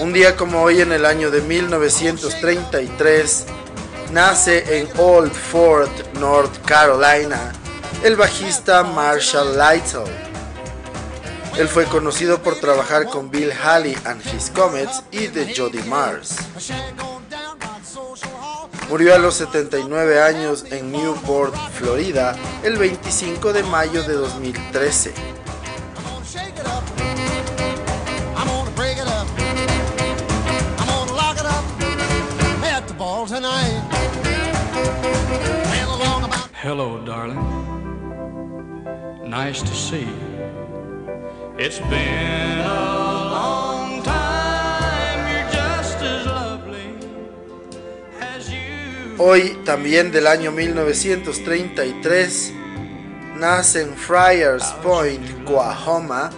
Un día como hoy en el año de 1933 nace en Old Fort, North Carolina, el bajista Marshall Lytle. Él fue conocido por trabajar con Bill Haley and His Comets y The Jody Mars. Murió a los 79 años en Newport, Florida, el 25 de mayo de 2013. Nice to see. It's been a long time. You're just as lovely as you. Hoy, también del año 1933, nace en Friars Point, Oklahoma,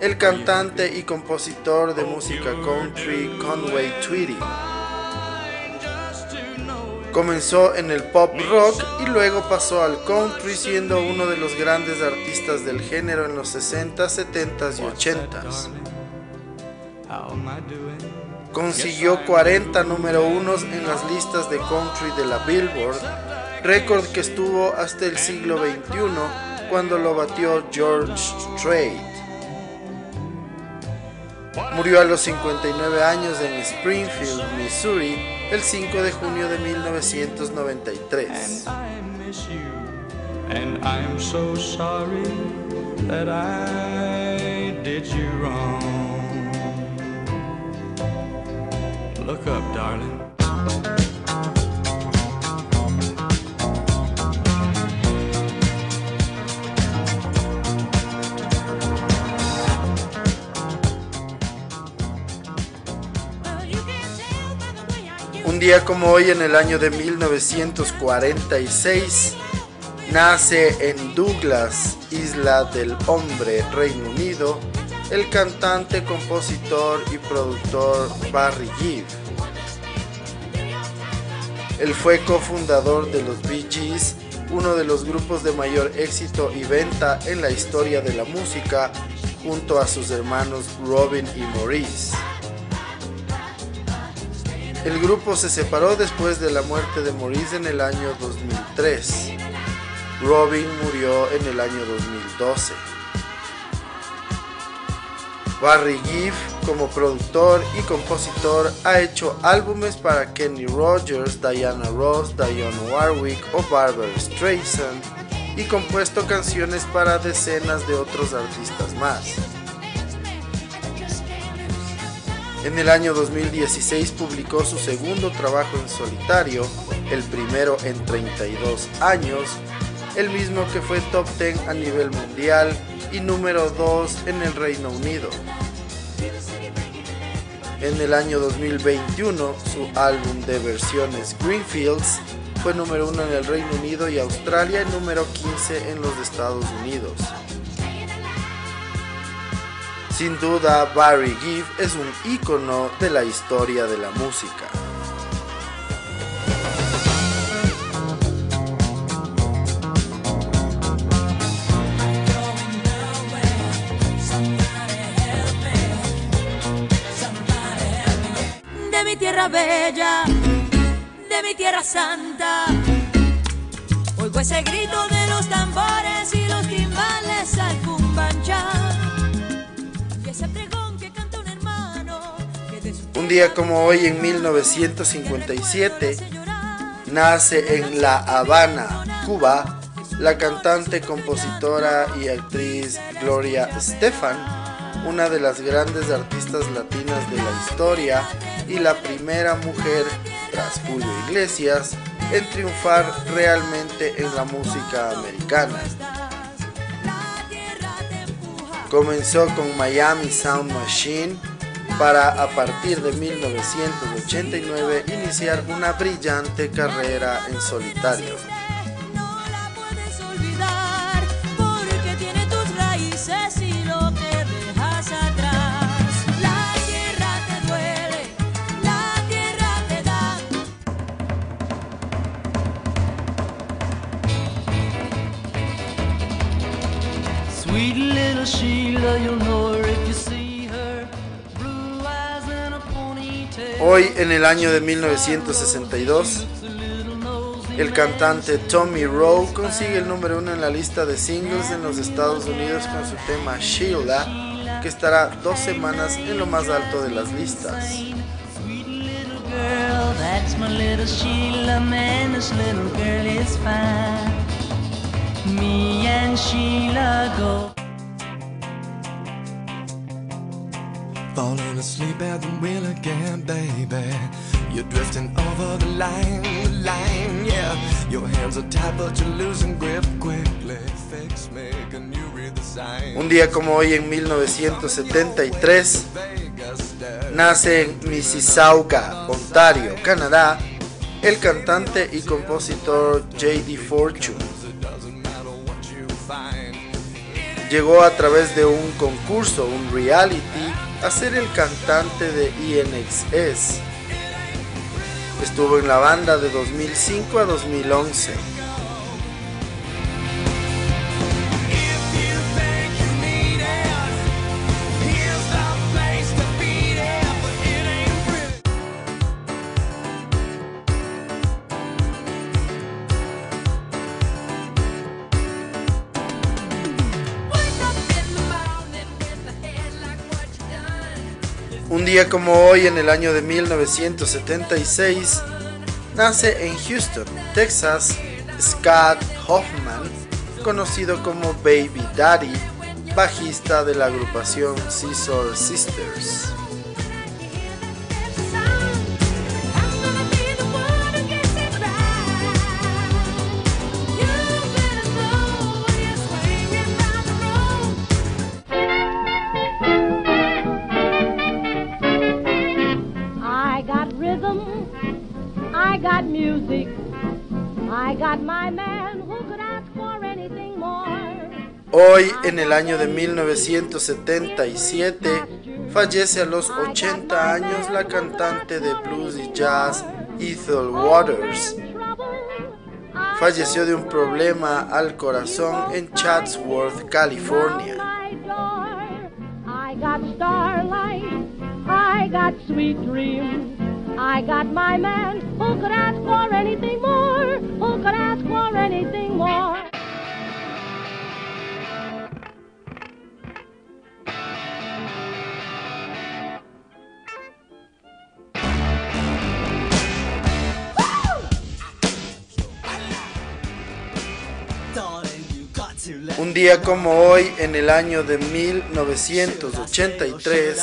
el cantante y compositor de música country Conway Twitty. Comenzó en el pop rock y luego pasó al country siendo uno de los grandes artistas del género en los 60, 70 y 80. Consiguió 40 número unos en las listas de country de la Billboard, récord que estuvo hasta el siglo XXI cuando lo batió George Strait. Murió a los 59 años en Springfield, Missouri, el 5 de junio de 1993. And I'm so sorry that I did you wrong. Look up, darling. Día como hoy en el año de 1946 nace en Douglas, Isla del Hombre, Reino Unido, el cantante, compositor y productor Barry Gibb. Él fue cofundador de los Bee Gees, uno de los grupos de mayor éxito y venta en la historia de la música, junto a sus hermanos Robin y Maurice. El grupo se separó después de la muerte de Maurice en el año 2003. Robin murió en el año 2012. Barry Gibb, como productor y compositor, ha hecho álbumes para Kenny Rogers, Diana Ross, Dionne Warwick o Barbara Streisand y compuesto canciones para decenas de otros artistas más. En el año 2016 publicó su segundo trabajo en solitario, el primero en 32 años, el mismo que fue top 10 a nivel mundial y número 2 en el Reino Unido. En el año 2021, su álbum de versiones Greenfields fue número 1 en el Reino Unido y Australia y número 15 en los Estados Unidos. Sin duda, Barry Gibb es un ícono de la historia de la música. De mi tierra bella, de mi tierra santa, oigo ese grito de los tambores y los timbales al cumbanchar. Un día como hoy en 1957 nace en La Habana, Cuba, la cantante, compositora y actriz Gloria Estefan, una de las grandes artistas latinas de la historia y la primera mujer, tras Julio Iglesias, en triunfar realmente en la música americana. Comenzó con Miami Sound Machine para a partir de 1989 iniciar una brillante carrera en solitario. En el año de 1962, el cantante Tommy Rowe consigue el número uno en la lista de singles en los Estados Unidos con su tema Sheila, que estará dos semanas en lo más alto de las listas. Falling asleep at the wheel again, baby. You're drifting over the line, the line, yeah. Your hands are tied, but you're losing grip quickly. Fix me, can you read the sign? Un día como hoy en 1973 nace en Mississauga, Ontario, Canadá, el cantante y compositor J.D. Fortune. Llegó a través de un concurso, un reality, a ser el cantante de INXS. Estuvo en la banda de 2005 a 2011. Como hoy, en el año de 1976, nace en Houston, Texas, Scott Hoffman, conocido como Baby Daddy, bajista de la agrupación Scissor Sisters. Hoy, en el año de 1977, fallece a los 80 años la cantante de blues y jazz Ethel Waters. Falleció de un problema al corazón en Chatsworth, California. I got my man. Who could ask for anything more? Who could ask for anything Día como hoy, en el año de 1983,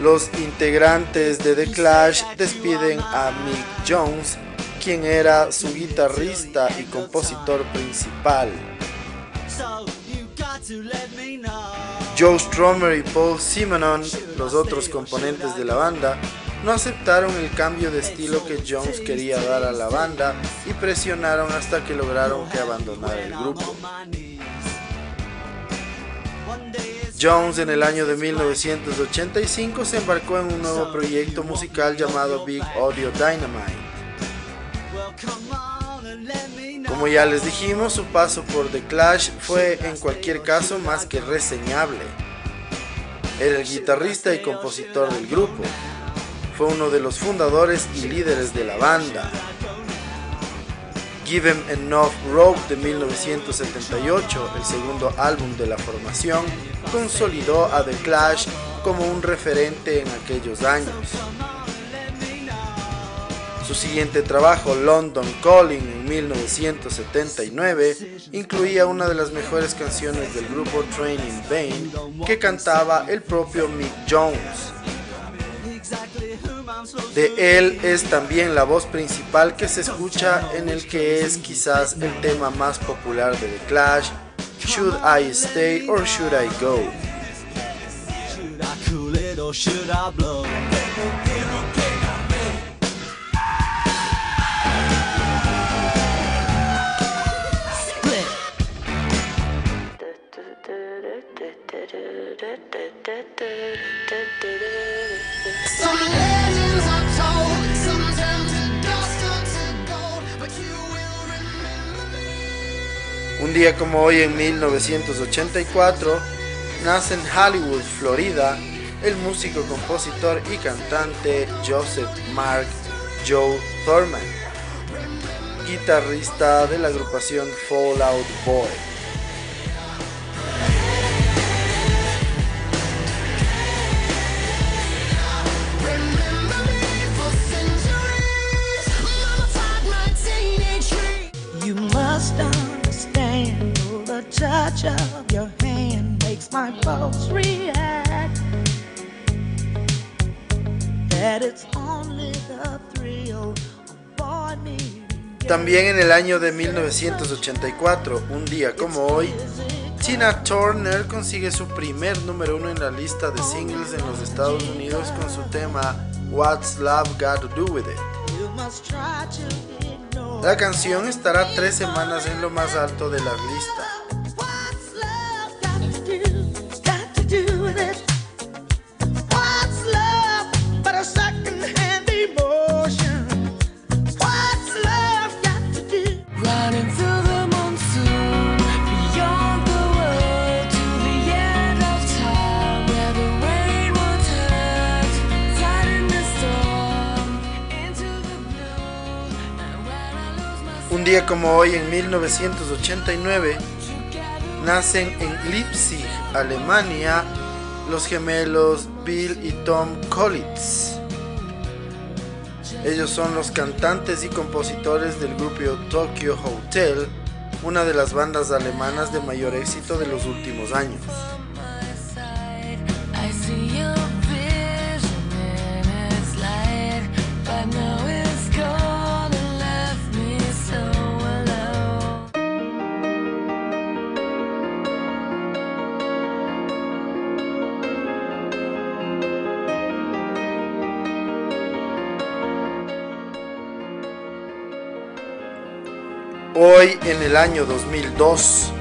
los integrantes de The Clash despiden a Mick Jones, quien era su guitarrista y compositor principal. Joe Strummer y Paul Simonon, los otros componentes de la banda, no aceptaron el cambio de estilo que Jones quería dar a la banda y presionaron hasta que lograron que abandonara el grupo. Jones en el año de 1985 se embarcó en un nuevo proyecto musical llamado Big Audio Dynamite. Como ya les dijimos, su paso por The Clash fue en cualquier caso más que reseñable. Era el guitarrista y compositor del grupo. Fue uno de los fundadores y líderes de la banda. Give Em Enough Rope de 1978, el segundo álbum de la formación, consolidó a The Clash como un referente en aquellos años. Su siguiente trabajo, London Calling, en 1979, incluía una de las mejores canciones del grupo Training Vain que cantaba el propio Mick Jones. De él es también la voz principal que se escucha en el que es quizás el tema más popular de The Clash, Should I Stay or Should I Go? Un día como hoy en 1984 nace en Hollywood, Florida, el músico, compositor y cantante Joseph Mark Joe Thurman, guitarrista de la agrupación Fallout Boy. Touch of your hand makes my pulse react. That it's only the thrill of boy meeting También en el año de 1984, un día como hoy, Tina Turner consigue su primer número uno en la lista de singles en los Estados Unidos con su tema What's Love Got to Do With It. La canción estará tres semanas en lo más alto de la lista. Día como hoy en 1989 nacen en Leipzig, Alemania, los gemelos Bill y Tom Collins. Ellos son los cantantes y compositores del grupo Tokyo Hotel, una de las bandas alemanas de mayor éxito de los últimos años. En el año 2002,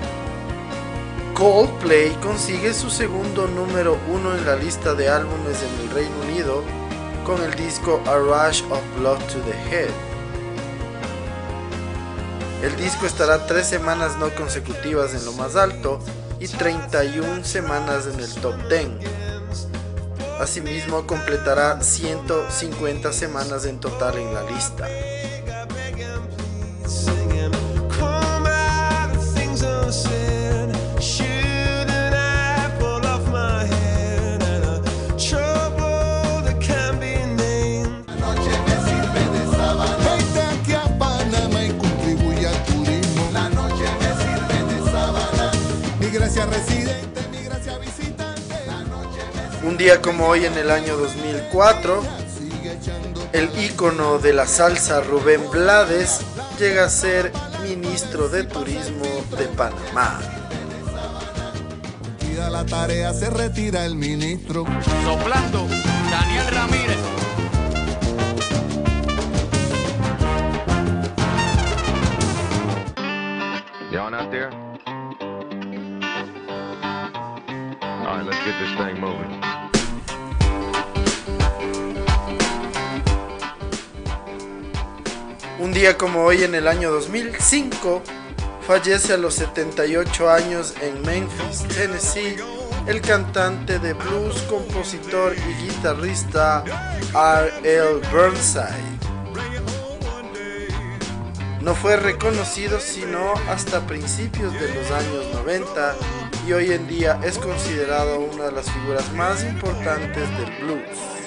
Coldplay consigue su segundo número uno en la lista de álbumes en el Reino Unido con el disco A Rush of Blood to the Head. El disco estará tres semanas no consecutivas en lo más alto y 31 semanas en el top 10. Asimismo, completará 150 semanas en total en la lista. Día como hoy en el año 2004, sigue echando el ícono de la salsa Rubén Blades llega a ser ministro de Turismo de Panamá. la tarea, se retira el ministro. Soplando, como hoy en el año 2005, fallece a los 78 años en Memphis, Tennessee, el cantante de blues, compositor y guitarrista R.L. Burnside. No fue reconocido sino hasta principios de los años 90 y hoy en día es considerado una de las figuras más importantes del blues.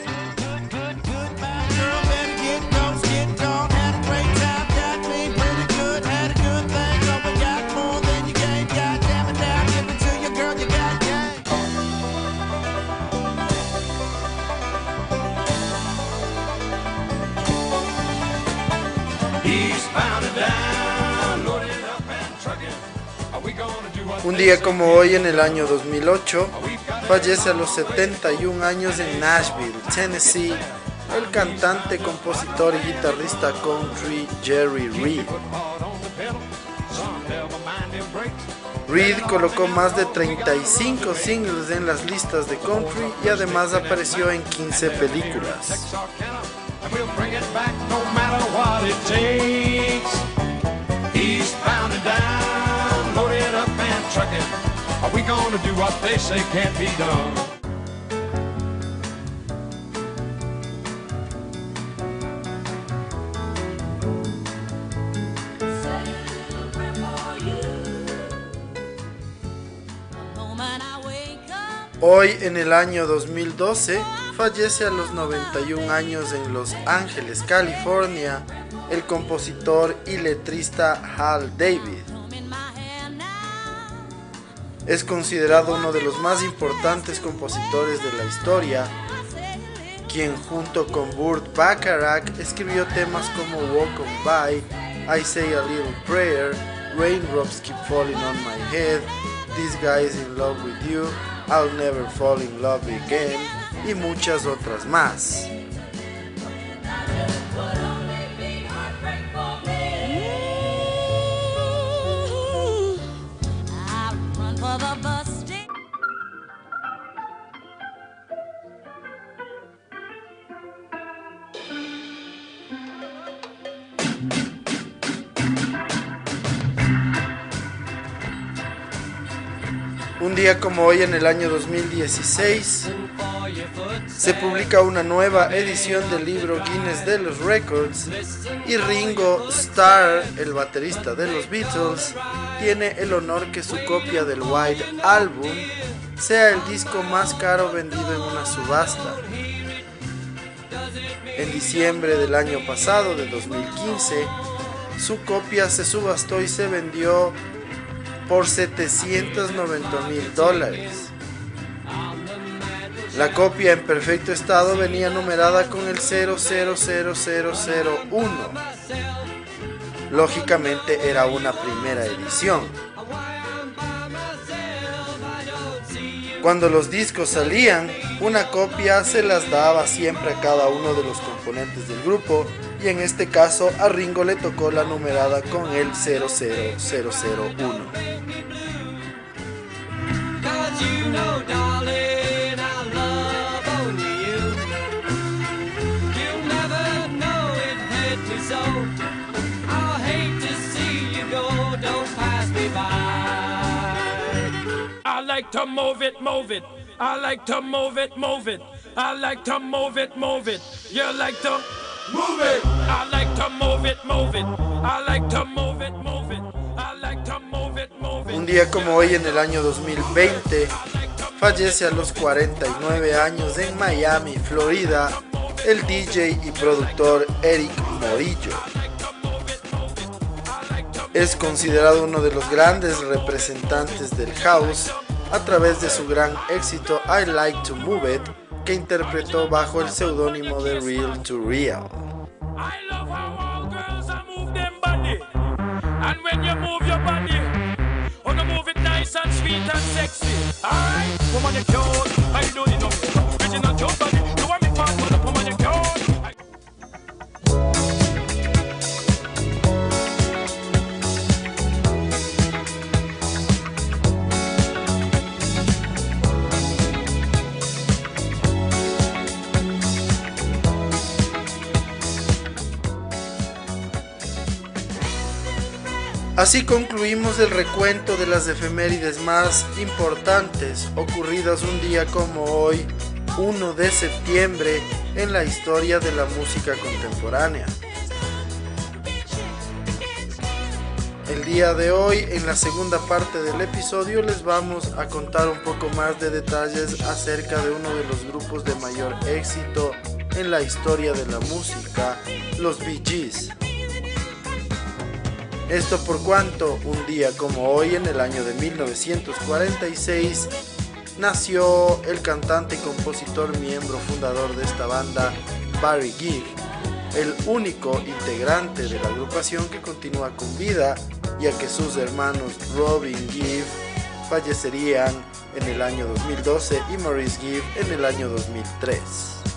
Como hoy en el año 2008, We've got Fallece a los 71 años en Nashville, Tennessee, el cantante, compositor y guitarrista country Jerry Reed. Reed colocó más de 35 singles en las listas de country y además apareció en 15 películas. Gonna do what they say can't be done? Hoy en el año 2012 fallece a los 91 años en Los Ángeles, California, el compositor y letrista Hal David. Es considerado uno de los más importantes compositores de la historia, quien junto con Burt Bacharach escribió temas como Walk On By, I Say a Little Prayer, Raindrops Keep Falling on My Head, This Guy's in Love With You, I'll Never Fall in Love Again y muchas otras más. Como hoy en el año 2016 se publica una nueva edición del libro Guinness de los Records y Ringo Starr, el baterista de los Beatles, tiene el honor que su copia del White Album sea el disco más caro vendido en una subasta. En diciembre del año pasado, de 2015, su copia se subastó y se vendió por 790 mil dólares. La copia en perfecto estado venía numerada con el 000001. Lógicamente era una primera edición. Cuando los discos salían, una copia se las daba siempre a cada uno de los componentes del grupo y en este caso a Ringo le tocó la numerada con el 00001. Like to move it, move it. I like to move it, move it. I like to move it, move it. You like to move it. I like to move it, move it. I like to move it, move it. I like to move it, move it. Un día como hoy en el año 2020 fallece a los 49 años en Miami, Florida, el DJ y productor Eric Morillo. Es considerado uno de los grandes representantes del house a través de su gran éxito I Like to Move It, que interpretó bajo el seudónimo de Real to Real. Sweet and sexy. Alright, woman, you're cute. Doing, you know? Original cute body. Así concluimos el recuento de las efemérides más importantes ocurridas un día como hoy, 1 de septiembre, en la historia de la música contemporánea. El día de hoy, en la segunda parte del episodio, les vamos a contar un poco más de detalles acerca de uno de los grupos de mayor éxito en la historia de la música, los Bee Gees. Esto por cuanto un día como hoy en el año de 1946 nació el cantante y compositor miembro fundador de esta banda Barry Gibb, el único integrante de la agrupación que continúa con vida ya que sus hermanos Robin Gibb fallecerían en el año 2012 y Maurice Gibb en el año 2003.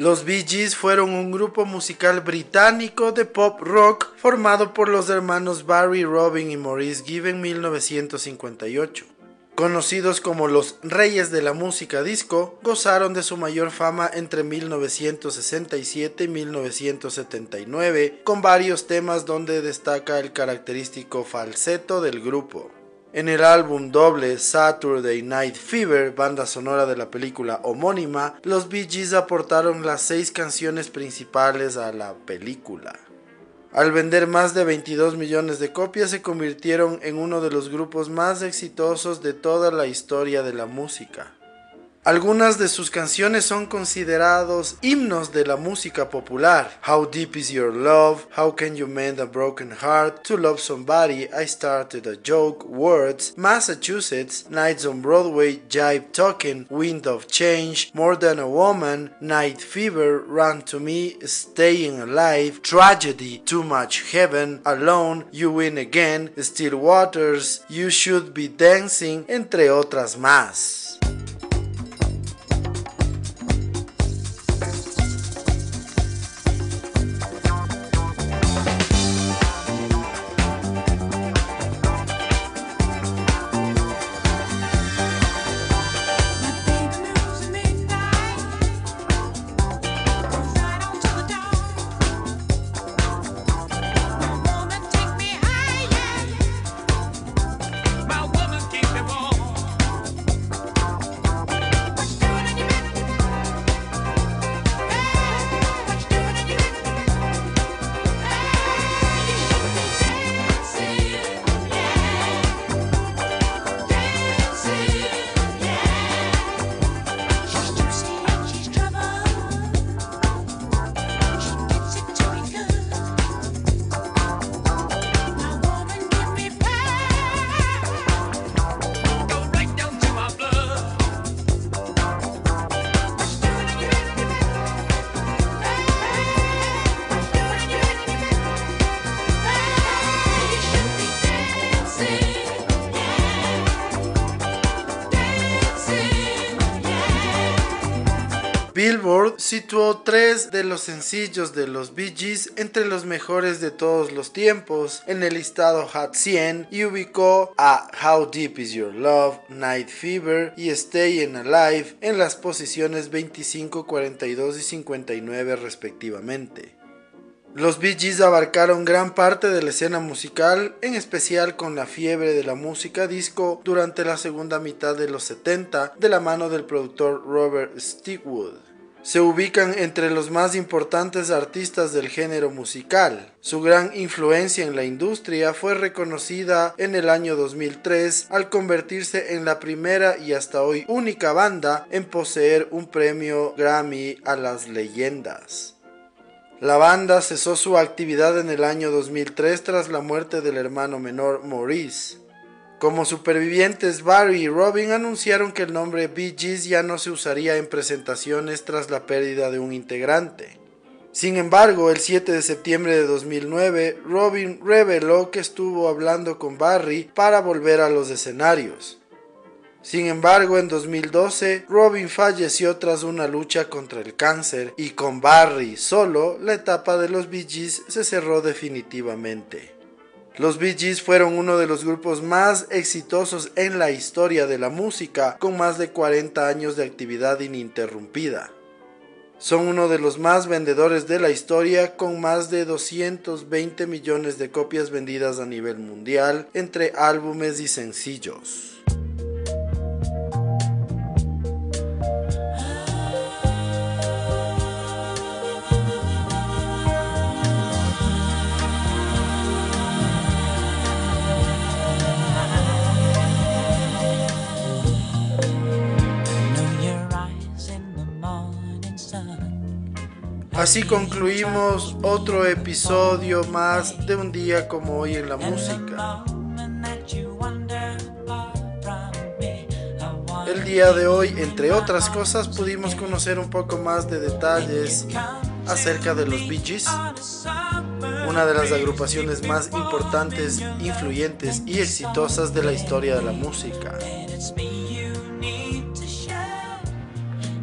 Los Bee Gees fueron un grupo musical británico de pop rock formado por los hermanos Barry, Robin y Maurice Gibb en 1958. Conocidos como los Reyes de la Música Disco, gozaron de su mayor fama entre 1967 y 1979, con varios temas donde destaca el característico falseto del grupo. En el álbum doble Saturday Night Fever, banda sonora de la película homónima, los Bee Gees aportaron las seis canciones principales a la película. Al vender más de 22 millones de copias se convirtieron en uno de los grupos más exitosos de toda la historia de la música. Algunas de sus canciones son considerados himnos de la música popular. How Deep Is Your Love, How Can You Mend a Broken Heart, To Love Somebody, I Started a Joke, Words, Massachusetts, Nights on Broadway, Jive Talking, Wind of Change, More Than a Woman, Night Fever, Run to Me, Staying Alive, Tragedy, Too Much Heaven, Alone, You Win Again, Still Waters, You Should Be Dancing, entre otras más. Billboard situó tres de los sencillos de los Bee Gees entre los mejores de todos los tiempos en el listado Hot 100 y ubicó a How Deep Is Your Love, Night Fever y Stayin' Alive en las posiciones 25, 42 y 59 respectivamente. Los Bee Gees abarcaron gran parte de la escena musical, en especial con la fiebre de la música disco durante la segunda mitad de los 70 de la mano del productor Robert Stigwood. Se ubican entre los más importantes artistas del género musical. Su gran influencia en la industria fue reconocida en el año 2003 al convertirse en la primera y hasta hoy única banda en poseer un premio Grammy a las leyendas. La banda cesó su actividad en el año 2003 tras la muerte del hermano menor Maurice. Como supervivientes, Barry y Robin anunciaron que el nombre Bee ya no se usaría en presentaciones tras la pérdida de un integrante. Sin embargo, el 7 de septiembre de 2009, Robin reveló que estuvo hablando con Barry para volver a los escenarios. Sin embargo, en 2012, Robin falleció tras una lucha contra el cáncer y con Barry solo, la etapa de los Bee se cerró definitivamente. Los Bee Gees fueron uno de los grupos más exitosos en la historia de la música, con más de 40 años de actividad ininterrumpida. Son uno de los más vendedores de la historia, con más de 220 millones de copias vendidas a nivel mundial entre álbumes y sencillos. Así concluimos otro episodio más de un día como hoy en la música. El día de hoy, entre otras cosas, pudimos conocer un poco más de detalles acerca de los Bee Gees, una de las agrupaciones más importantes, influyentes y exitosas de la historia de la música.